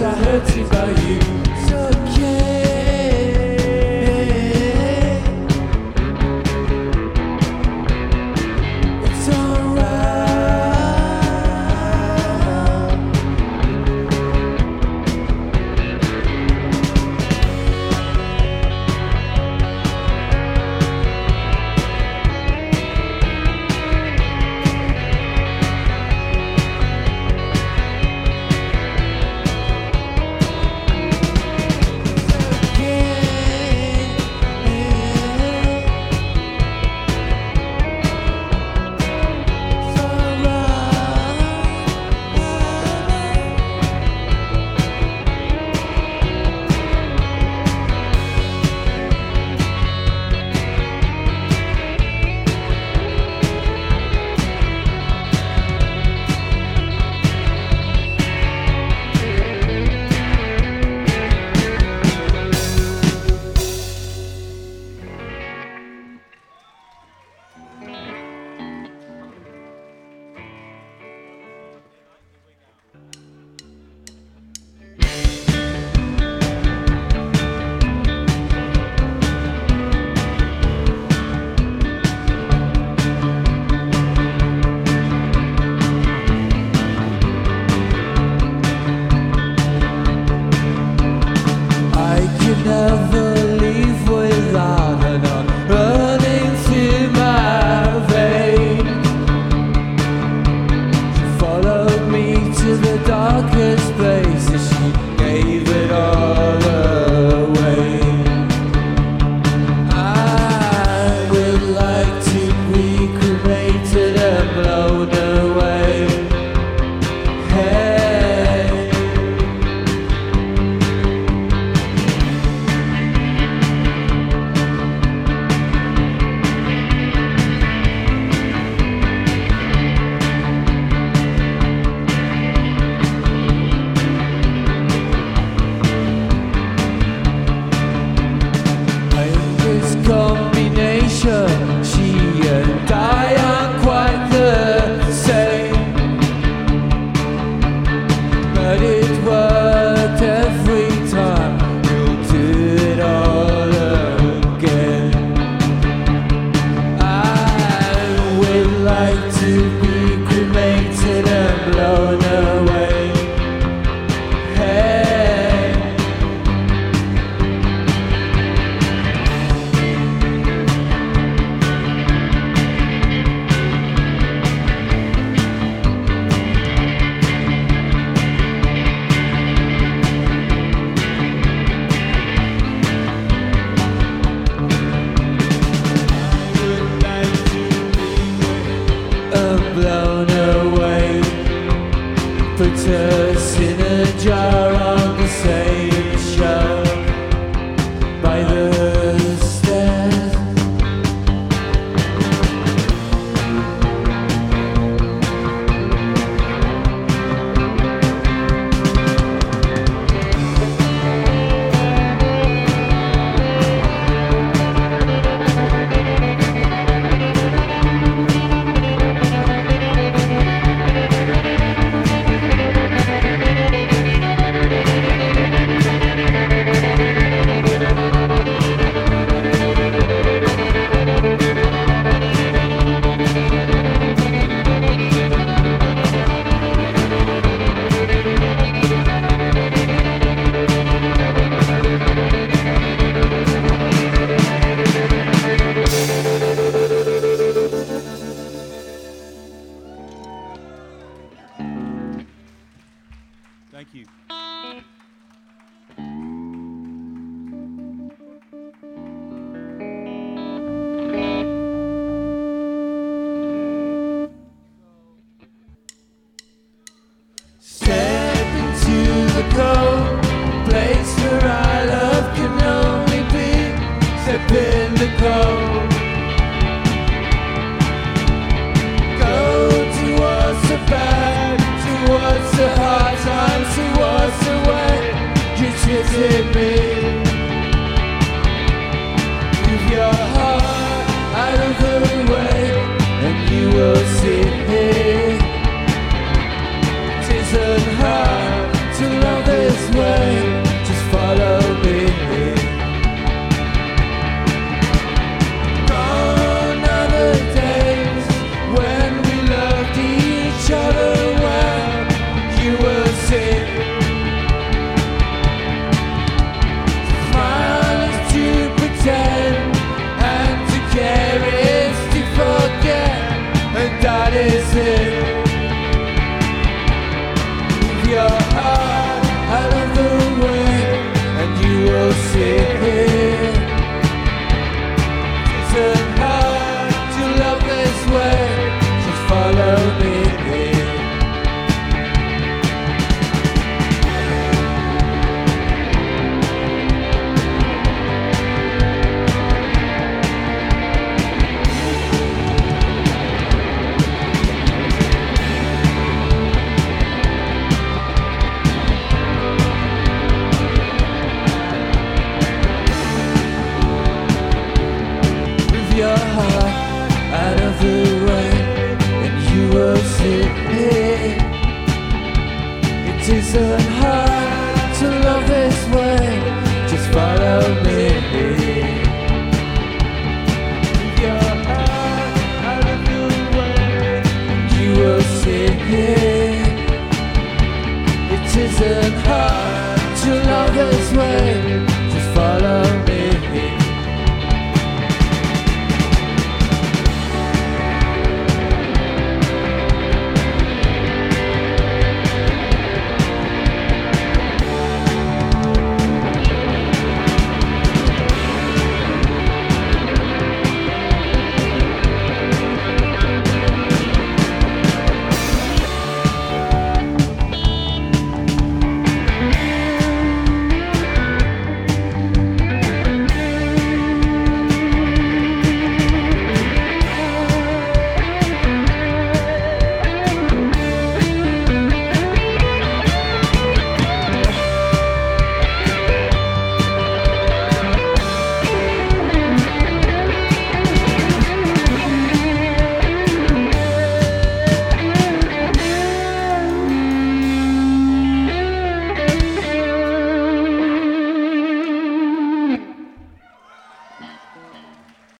you, others isn't hard to love this way. Just follow me. It isn't hard to love this way. Just follow me.